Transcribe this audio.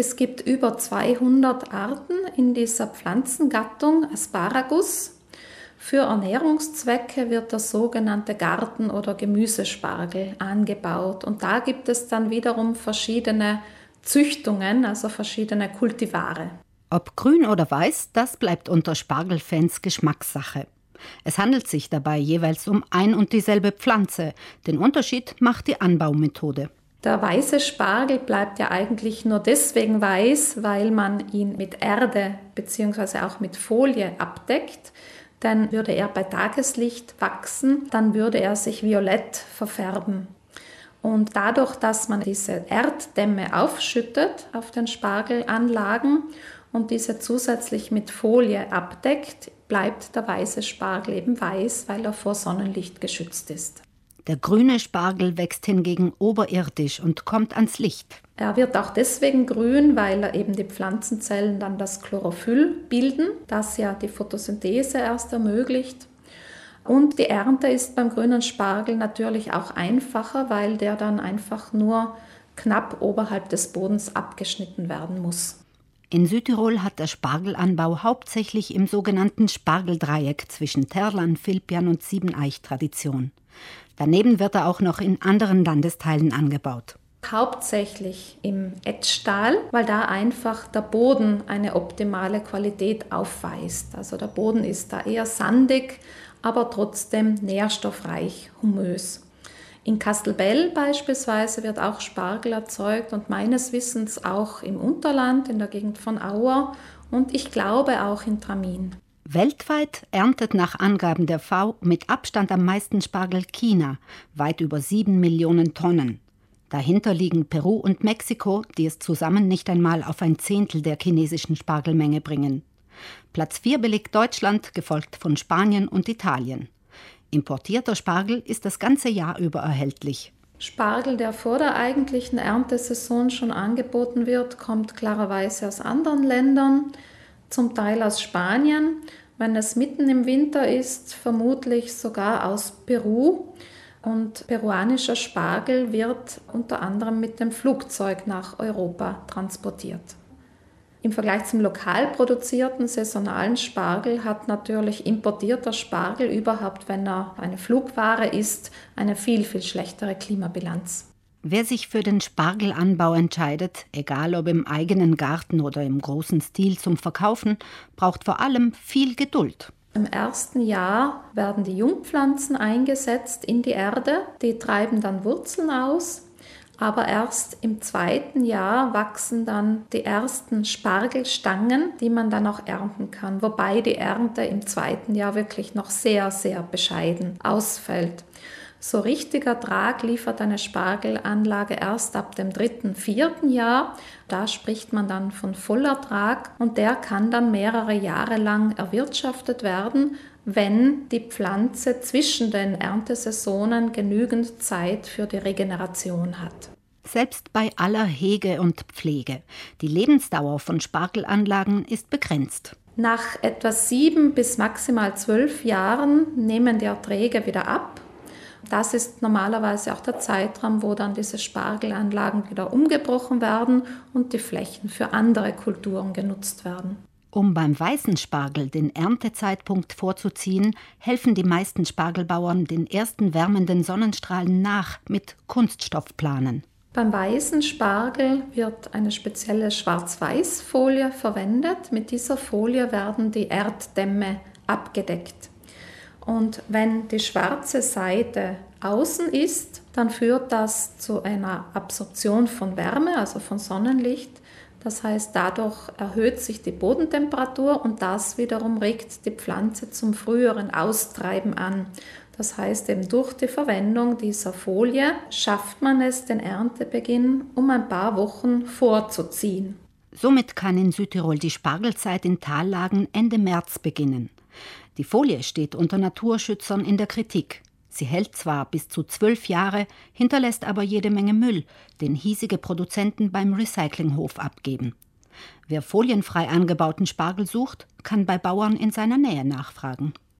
Es gibt über 200 Arten in dieser Pflanzengattung Asparagus. Für Ernährungszwecke wird der sogenannte Garten- oder Gemüsespargel angebaut. Und da gibt es dann wiederum verschiedene Züchtungen, also verschiedene Kultivare. Ob grün oder weiß, das bleibt unter Spargelfans Geschmackssache. Es handelt sich dabei jeweils um ein und dieselbe Pflanze. Den Unterschied macht die Anbaumethode. Der weiße Spargel bleibt ja eigentlich nur deswegen weiß, weil man ihn mit Erde bzw. auch mit Folie abdeckt dann würde er bei Tageslicht wachsen, dann würde er sich violett verfärben. Und dadurch, dass man diese Erddämme aufschüttet auf den Spargelanlagen und diese zusätzlich mit Folie abdeckt, bleibt der weiße Spargel eben weiß, weil er vor Sonnenlicht geschützt ist. Der grüne Spargel wächst hingegen oberirdisch und kommt ans Licht. Er wird auch deswegen grün, weil er eben die Pflanzenzellen dann das Chlorophyll bilden, das ja die Photosynthese erst ermöglicht. Und die Ernte ist beim grünen Spargel natürlich auch einfacher, weil der dann einfach nur knapp oberhalb des Bodens abgeschnitten werden muss. In Südtirol hat der Spargelanbau hauptsächlich im sogenannten Spargeldreieck zwischen Terlan, Filpian und Siebeneich Tradition. Daneben wird er auch noch in anderen Landesteilen angebaut. Hauptsächlich im Etzstahl, weil da einfach der Boden eine optimale Qualität aufweist. Also der Boden ist da eher sandig, aber trotzdem nährstoffreich, humös. In Kastelbell beispielsweise wird auch Spargel erzeugt und meines Wissens auch im Unterland, in der Gegend von Auer und ich glaube auch in Tramin. Weltweit erntet nach Angaben der V mit Abstand am meisten Spargel China, weit über sieben Millionen Tonnen. Dahinter liegen Peru und Mexiko, die es zusammen nicht einmal auf ein Zehntel der chinesischen Spargelmenge bringen. Platz 4 belegt Deutschland, gefolgt von Spanien und Italien. Importierter Spargel ist das ganze Jahr über erhältlich. Spargel, der vor der eigentlichen Erntesaison schon angeboten wird, kommt klarerweise aus anderen Ländern zum Teil aus Spanien, wenn es mitten im Winter ist, vermutlich sogar aus Peru. Und peruanischer Spargel wird unter anderem mit dem Flugzeug nach Europa transportiert. Im Vergleich zum lokal produzierten saisonalen Spargel hat natürlich importierter Spargel überhaupt, wenn er eine Flugware ist, eine viel, viel schlechtere Klimabilanz. Wer sich für den Spargelanbau entscheidet, egal ob im eigenen Garten oder im großen Stil zum Verkaufen, braucht vor allem viel Geduld. Im ersten Jahr werden die Jungpflanzen eingesetzt in die Erde, die treiben dann Wurzeln aus, aber erst im zweiten Jahr wachsen dann die ersten Spargelstangen, die man dann auch ernten kann, wobei die Ernte im zweiten Jahr wirklich noch sehr, sehr bescheiden ausfällt. So richtiger Ertrag liefert eine Spargelanlage erst ab dem dritten, vierten Jahr. Da spricht man dann von Vollertrag und der kann dann mehrere Jahre lang erwirtschaftet werden, wenn die Pflanze zwischen den Erntesaisonen genügend Zeit für die Regeneration hat. Selbst bei aller Hege und Pflege. Die Lebensdauer von Spargelanlagen ist begrenzt. Nach etwa sieben bis maximal zwölf Jahren nehmen die Erträge wieder ab das ist normalerweise auch der Zeitraum, wo dann diese Spargelanlagen wieder umgebrochen werden und die Flächen für andere Kulturen genutzt werden. Um beim weißen Spargel den Erntezeitpunkt vorzuziehen, helfen die meisten Spargelbauern den ersten wärmenden Sonnenstrahlen nach mit Kunststoffplanen. Beim weißen Spargel wird eine spezielle Schwarz-Weiß-Folie verwendet. Mit dieser Folie werden die Erddämme abgedeckt. Und wenn die schwarze Seite außen ist, dann führt das zu einer Absorption von Wärme, also von Sonnenlicht. Das heißt, dadurch erhöht sich die Bodentemperatur und das wiederum regt die Pflanze zum früheren Austreiben an. Das heißt, eben durch die Verwendung dieser Folie schafft man es, den Erntebeginn um ein paar Wochen vorzuziehen. Somit kann in Südtirol die Spargelzeit in Tallagen Ende März beginnen. Die Folie steht unter Naturschützern in der Kritik. Sie hält zwar bis zu zwölf Jahre, hinterlässt aber jede Menge Müll, den hiesige Produzenten beim Recyclinghof abgeben. Wer folienfrei angebauten Spargel sucht, kann bei Bauern in seiner Nähe nachfragen.